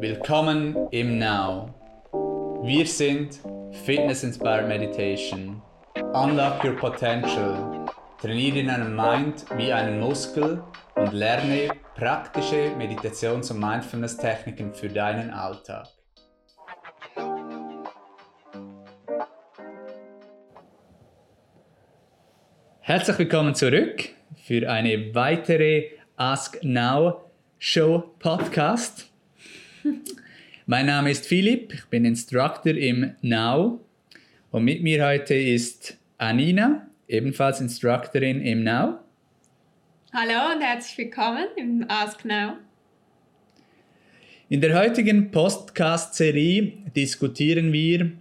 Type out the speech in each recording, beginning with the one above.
Willkommen im Now. Wir sind Fitness Inspired Meditation. Unlock your potential. Trainiere deinen Mind wie einen Muskel und lerne praktische Meditations- und Mindfulness-Techniken für deinen Alltag. Herzlich willkommen zurück für eine weitere Ask Now Show Podcast. Mein Name ist Philipp, ich bin Instructor im Now und mit mir heute ist Anina, ebenfalls Instructorin im Now. Hallo und herzlich willkommen im Ask Now. In der heutigen Podcast-Serie diskutieren wir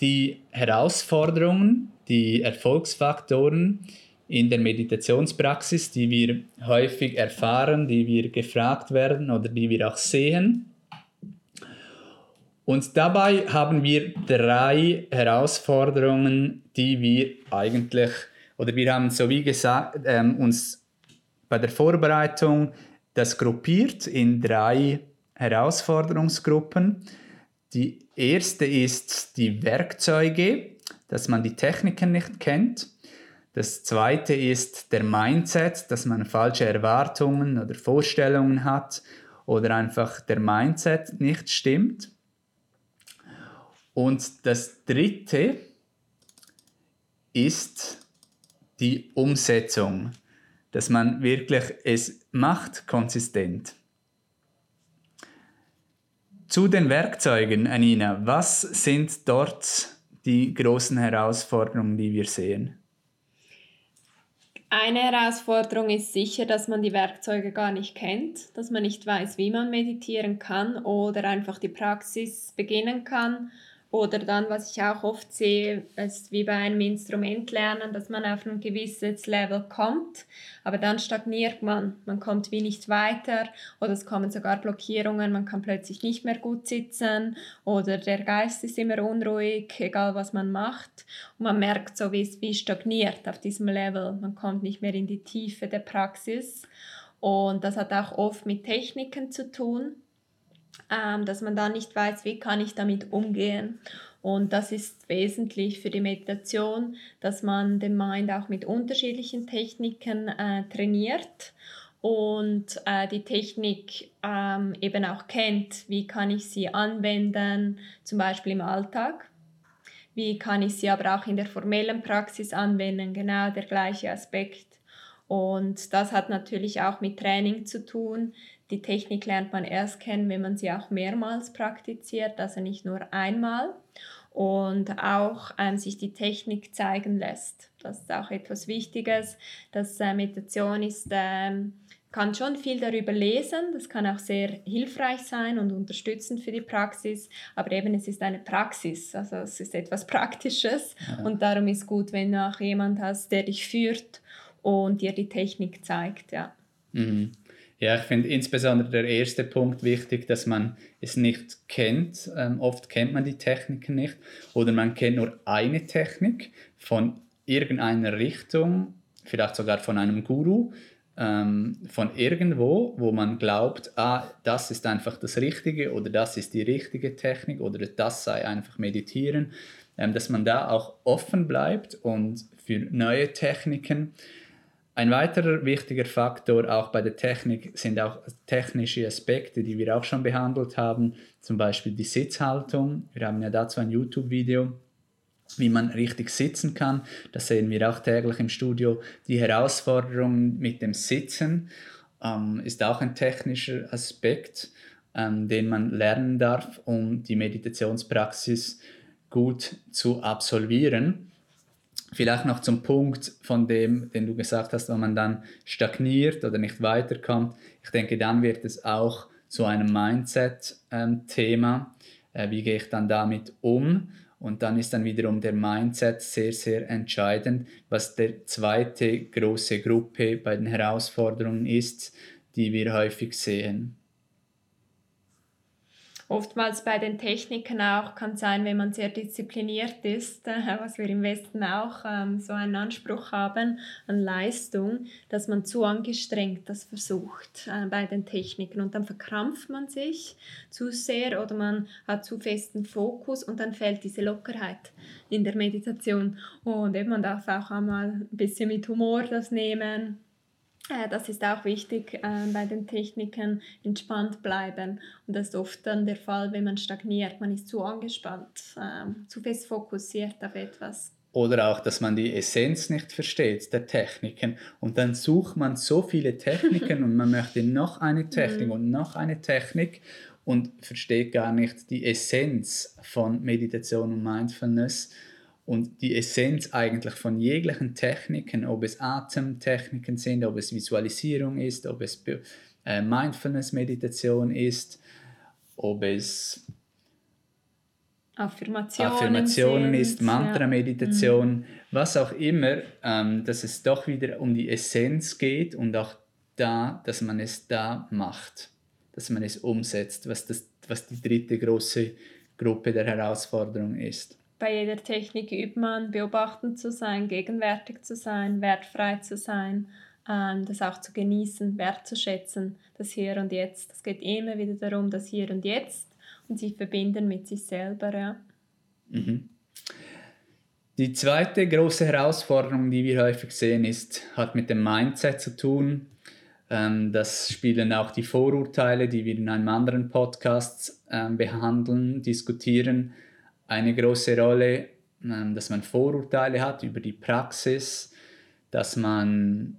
die Herausforderungen, die Erfolgsfaktoren in der Meditationspraxis, die wir häufig erfahren, die wir gefragt werden oder die wir auch sehen. Und dabei haben wir drei Herausforderungen, die wir eigentlich, oder wir haben so wie gesagt, ähm, uns bei der Vorbereitung das gruppiert in drei Herausforderungsgruppen. Die erste ist die Werkzeuge, dass man die Techniken nicht kennt. Das zweite ist der Mindset, dass man falsche Erwartungen oder Vorstellungen hat oder einfach der Mindset nicht stimmt. Und das dritte ist die Umsetzung, dass man wirklich es macht konsistent. Zu den Werkzeugen, Anina, was sind dort die großen Herausforderungen, die wir sehen? Eine Herausforderung ist sicher, dass man die Werkzeuge gar nicht kennt, dass man nicht weiß, wie man meditieren kann oder einfach die Praxis beginnen kann oder dann, was ich auch oft sehe, ist wie bei einem Instrument lernen, dass man auf ein gewisses Level kommt, aber dann stagniert man. Man kommt wie nicht weiter oder es kommen sogar Blockierungen, man kann plötzlich nicht mehr gut sitzen oder der Geist ist immer unruhig, egal was man macht. Und man merkt so, wie es wie stagniert auf diesem Level. Man kommt nicht mehr in die Tiefe der Praxis. Und das hat auch oft mit Techniken zu tun ähm, dass man da nicht weiß, wie kann ich damit umgehen. Und das ist wesentlich für die Meditation, dass man den Mind auch mit unterschiedlichen Techniken äh, trainiert und äh, die Technik ähm, eben auch kennt. Wie kann ich sie anwenden, zum Beispiel im Alltag? Wie kann ich sie aber auch in der formellen Praxis anwenden? Genau der gleiche Aspekt. Und das hat natürlich auch mit Training zu tun, die Technik lernt man erst kennen, wenn man sie auch mehrmals praktiziert, also nicht nur einmal. Und auch ähm, sich die Technik zeigen lässt. Das ist auch etwas Wichtiges. Das äh, Meditation ist, ähm, kann schon viel darüber lesen. Das kann auch sehr hilfreich sein und unterstützend für die Praxis. Aber eben, es ist eine Praxis. Also es ist etwas Praktisches. Ja. Und darum ist gut, wenn du auch jemand hast, der dich führt und dir die Technik zeigt. Ja. Mhm. Ja, ich finde insbesondere der erste Punkt wichtig, dass man es nicht kennt. Ähm, oft kennt man die Techniken nicht oder man kennt nur eine Technik von irgendeiner Richtung, vielleicht sogar von einem Guru, ähm, von irgendwo, wo man glaubt, ah, das ist einfach das Richtige oder das ist die richtige Technik oder das sei einfach meditieren, ähm, dass man da auch offen bleibt und für neue Techniken ein weiterer wichtiger Faktor auch bei der Technik sind auch technische Aspekte, die wir auch schon behandelt haben, zum Beispiel die Sitzhaltung. Wir haben ja dazu ein YouTube-Video, wie man richtig sitzen kann. Das sehen wir auch täglich im Studio. Die Herausforderung mit dem Sitzen ähm, ist auch ein technischer Aspekt, ähm, den man lernen darf, um die Meditationspraxis gut zu absolvieren. Vielleicht noch zum Punkt von dem, den du gesagt hast, wenn man dann stagniert oder nicht weiterkommt. Ich denke, dann wird es auch zu einem Mindset-Thema. Äh, wie gehe ich dann damit um? Und dann ist dann wiederum der Mindset sehr, sehr entscheidend, was der zweite große Gruppe bei den Herausforderungen ist, die wir häufig sehen. Oftmals bei den Techniken auch kann sein, wenn man sehr diszipliniert ist, was wir im Westen auch ähm, so einen Anspruch haben an Leistung, dass man zu angestrengt das versucht äh, bei den Techniken. Und dann verkrampft man sich zu sehr oder man hat zu festen Fokus und dann fällt diese Lockerheit in der Meditation. Und eben man darf auch einmal ein bisschen mit Humor das nehmen äh, das ist auch wichtig äh, bei den Techniken, entspannt bleiben. Und das ist oft dann der Fall, wenn man stagniert. Man ist zu angespannt, äh, zu fest fokussiert auf etwas. Oder auch, dass man die Essenz nicht versteht der Techniken. Und dann sucht man so viele Techniken und man möchte noch eine Technik mhm. und noch eine Technik und versteht gar nicht die Essenz von Meditation und Mindfulness und die Essenz eigentlich von jeglichen Techniken, ob es Atemtechniken sind, ob es Visualisierung ist, ob es äh, Mindfulness-Meditation ist, ob es Affirmationen, Affirmationen sind, ist, Mantra-Meditation, ja. Mhm. was auch immer, ähm, dass es doch wieder um die Essenz geht und auch da, dass man es da macht, dass man es umsetzt, was, das, was die dritte große Gruppe der Herausforderung ist bei jeder Technik übt man, beobachtend zu sein, gegenwärtig zu sein, wertfrei zu sein, ähm, das auch zu genießen, wertzuschätzen, das Hier und Jetzt. Es geht immer wieder darum, das Hier und Jetzt und sich verbinden mit sich selber. Ja. Mhm. Die zweite große Herausforderung, die wir häufig sehen, ist, hat mit dem Mindset zu tun. Ähm, das spielen auch die Vorurteile, die wir in einem anderen Podcast ähm, behandeln, diskutieren eine große Rolle, ähm, dass man Vorurteile hat über die Praxis, dass man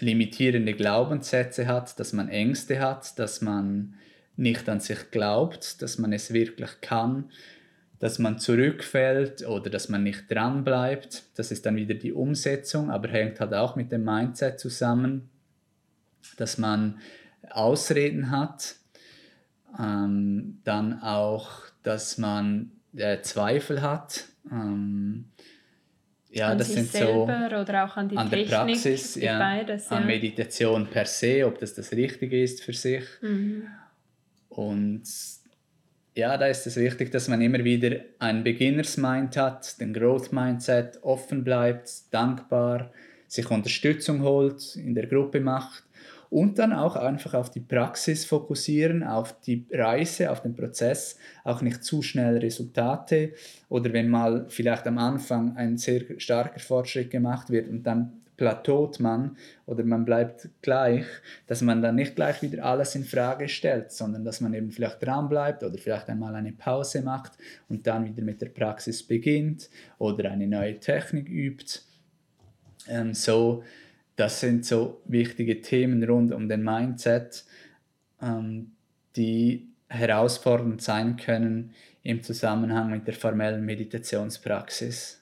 limitierende Glaubenssätze hat, dass man Ängste hat, dass man nicht an sich glaubt, dass man es wirklich kann, dass man zurückfällt oder dass man nicht dran bleibt. Das ist dann wieder die Umsetzung, aber hängt halt auch mit dem Mindset zusammen, dass man Ausreden hat, ähm, dann auch dass man äh, Zweifel hat. Ähm, ja, an das sind so oder auch an, die an Technik, der Praxis, ja, beides, ja. an Meditation per se, ob das das Richtige ist für sich. Mhm. Und ja, da ist es wichtig, dass man immer wieder ein Beginners Mind hat, den Growth Mindset, offen bleibt, dankbar, sich Unterstützung holt, in der Gruppe macht und dann auch einfach auf die Praxis fokussieren, auf die Reise, auf den Prozess, auch nicht zu schnell Resultate oder wenn mal vielleicht am Anfang ein sehr starker Fortschritt gemacht wird und dann plateaut man oder man bleibt gleich, dass man dann nicht gleich wieder alles in Frage stellt, sondern dass man eben vielleicht dran bleibt oder vielleicht einmal eine Pause macht und dann wieder mit der Praxis beginnt oder eine neue Technik übt. Ähm, so das sind so wichtige Themen rund um den Mindset, ähm, die herausfordernd sein können im Zusammenhang mit der formellen Meditationspraxis.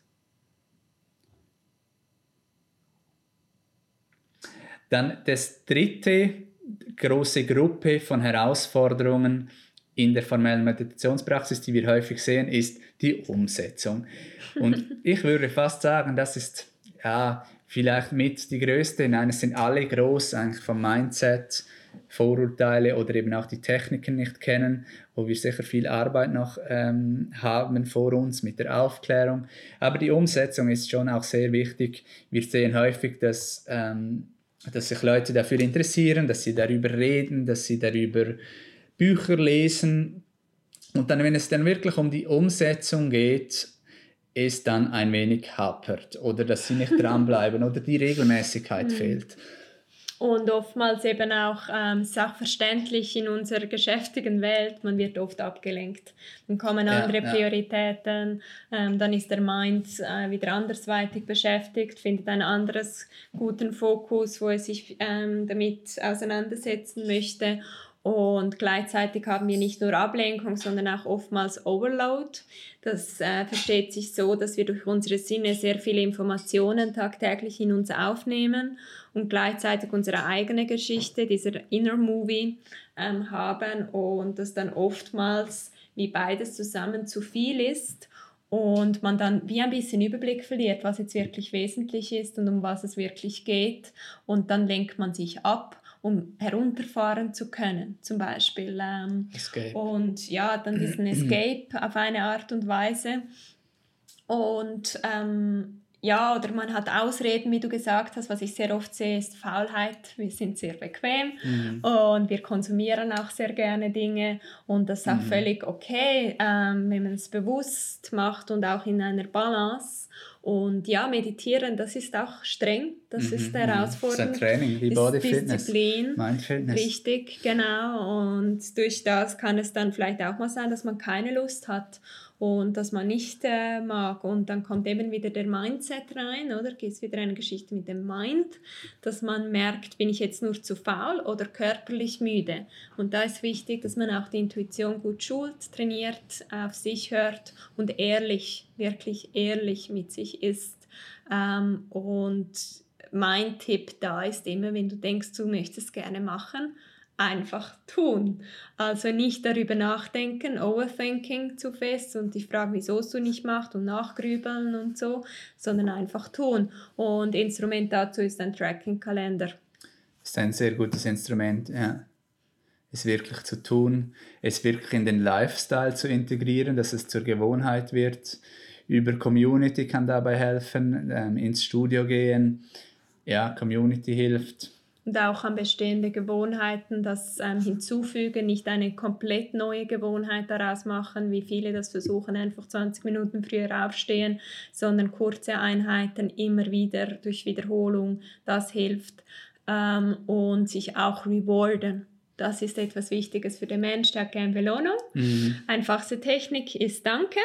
Dann das dritte große Gruppe von Herausforderungen in der formellen Meditationspraxis, die wir häufig sehen, ist die Umsetzung. Und ich würde fast sagen, das ist ja vielleicht mit die größte. Nein, es sind alle groß eigentlich vom Mindset, Vorurteile oder eben auch die Techniken nicht kennen, wo wir sicher viel Arbeit noch ähm, haben vor uns mit der Aufklärung. Aber die Umsetzung ist schon auch sehr wichtig. Wir sehen häufig, dass, ähm, dass sich Leute dafür interessieren, dass sie darüber reden, dass sie darüber Bücher lesen. Und dann, wenn es dann wirklich um die Umsetzung geht, es dann ein wenig hapert oder dass sie nicht dranbleiben oder die Regelmäßigkeit mhm. fehlt. Und oftmals eben auch ähm, sachverständlich in unserer geschäftigen Welt, man wird oft abgelenkt. Dann kommen andere ja, Prioritäten, ähm, dann ist der Mind äh, wieder andersweitig beschäftigt, findet einen anderes guten Fokus, wo er sich ähm, damit auseinandersetzen möchte. Und gleichzeitig haben wir nicht nur Ablenkung, sondern auch oftmals Overload. Das äh, versteht sich so, dass wir durch unsere Sinne sehr viele Informationen tagtäglich in uns aufnehmen und gleichzeitig unsere eigene Geschichte, dieser Inner Movie, ähm, haben und das dann oftmals wie beides zusammen zu viel ist und man dann wie ein bisschen Überblick verliert, was jetzt wirklich wesentlich ist und um was es wirklich geht und dann lenkt man sich ab um herunterfahren zu können, zum Beispiel. Ähm. Und ja, dann diesen Escape auf eine Art und Weise. Und ähm, ja, oder man hat Ausreden, wie du gesagt hast. Was ich sehr oft sehe, ist Faulheit. Wir sind sehr bequem mhm. und wir konsumieren auch sehr gerne Dinge. Und das ist auch mhm. völlig okay, ähm, wenn man es bewusst macht und auch in einer Balance. Und ja, meditieren, das ist auch streng, das mhm. ist herausfordernd. Das ist ein Training, wie Body Fitness. Disziplin. Mindfulness. Richtig, genau. Und durch das kann es dann vielleicht auch mal sein, dass man keine Lust hat und dass man nicht äh, mag. Und dann kommt eben wieder der Mindset rein, oder? Geht es wieder eine Geschichte mit dem Mind, dass man merkt, bin ich jetzt nur zu faul oder körperlich müde. Und da ist wichtig, dass man auch die Intuition gut schult, trainiert, auf sich hört und ehrlich, wirklich ehrlich mit sich ist. Ähm, und mein Tipp da ist immer, wenn du denkst, du möchtest es gerne machen, einfach tun. Also nicht darüber nachdenken, Overthinking zu fest und die Frage, wieso es du nicht machst und nachgrübeln und so, sondern einfach tun. Und Instrument dazu ist ein Tracking-Kalender. Das ist ein sehr gutes Instrument, ja. Es wirklich zu tun, es wirklich in den Lifestyle zu integrieren, dass es zur Gewohnheit wird. Über Community kann dabei helfen, ähm, ins Studio gehen. Ja, Community hilft und auch an bestehende Gewohnheiten das ähm, hinzufügen, nicht eine komplett neue Gewohnheit daraus machen, wie viele das versuchen, einfach 20 Minuten früher aufstehen, sondern kurze Einheiten immer wieder durch Wiederholung, das hilft ähm, und sich auch rewarden. Das ist etwas Wichtiges für den Mensch, der hat gerne Belohnung. Mhm. Einfachste Technik ist Danke.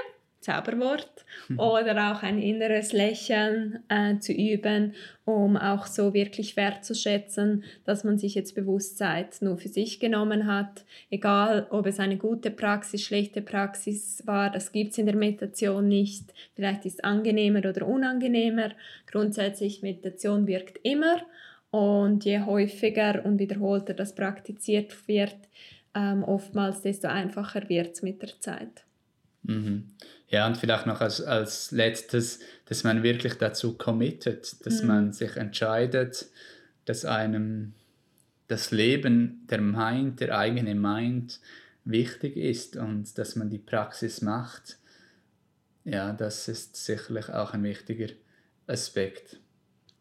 Zauberwort mhm. oder auch ein inneres Lächeln äh, zu üben, um auch so wirklich wertzuschätzen, dass man sich jetzt bewusst Zeit nur für sich genommen hat. Egal, ob es eine gute Praxis, schlechte Praxis war, das gibt es in der Meditation nicht. Vielleicht ist es angenehmer oder unangenehmer. Grundsätzlich, Meditation wirkt immer und je häufiger und wiederholter das praktiziert wird, ähm, oftmals, desto einfacher wird es mit der Zeit. Mhm. Ja, und vielleicht noch als, als letztes, dass man wirklich dazu committet, dass mhm. man sich entscheidet, dass einem das Leben, der Mind, der eigene Mind wichtig ist und dass man die Praxis macht. Ja, das ist sicherlich auch ein wichtiger Aspekt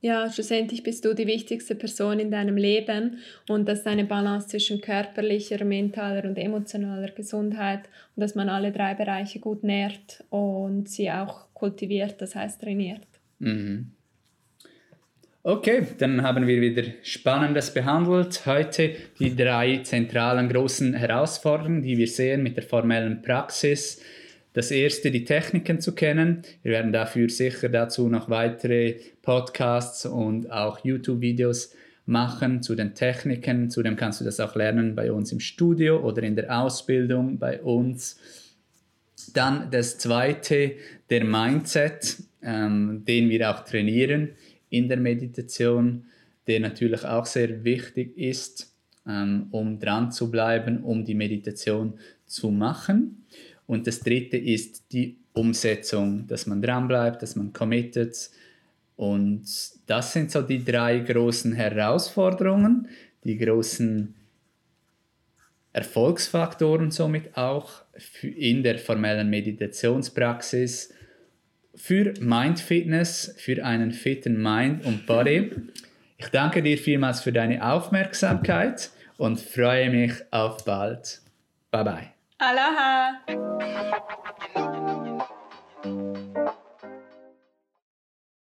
ja, schlussendlich bist du die wichtigste Person in deinem Leben und dass eine Balance zwischen körperlicher, mentaler und emotionaler Gesundheit und dass man alle drei Bereiche gut nährt und sie auch kultiviert, das heißt trainiert. Mhm. Okay, dann haben wir wieder Spannendes behandelt. Heute die drei zentralen großen Herausforderungen, die wir sehen mit der formellen Praxis das erste, die Techniken zu kennen. Wir werden dafür sicher dazu noch weitere Podcasts und auch YouTube-Videos machen zu den Techniken. Zudem kannst du das auch lernen bei uns im Studio oder in der Ausbildung bei uns. Dann das zweite, der Mindset, ähm, den wir auch trainieren in der Meditation, der natürlich auch sehr wichtig ist, ähm, um dran zu bleiben, um die Meditation zu machen. Und das dritte ist die Umsetzung, dass man dranbleibt, dass man committet. Und das sind so die drei großen Herausforderungen, die großen Erfolgsfaktoren somit auch in der formellen Meditationspraxis für Mindfitness, für einen fitten Mind und Body. Ich danke dir vielmals für deine Aufmerksamkeit und freue mich auf bald. Bye bye. Aloha!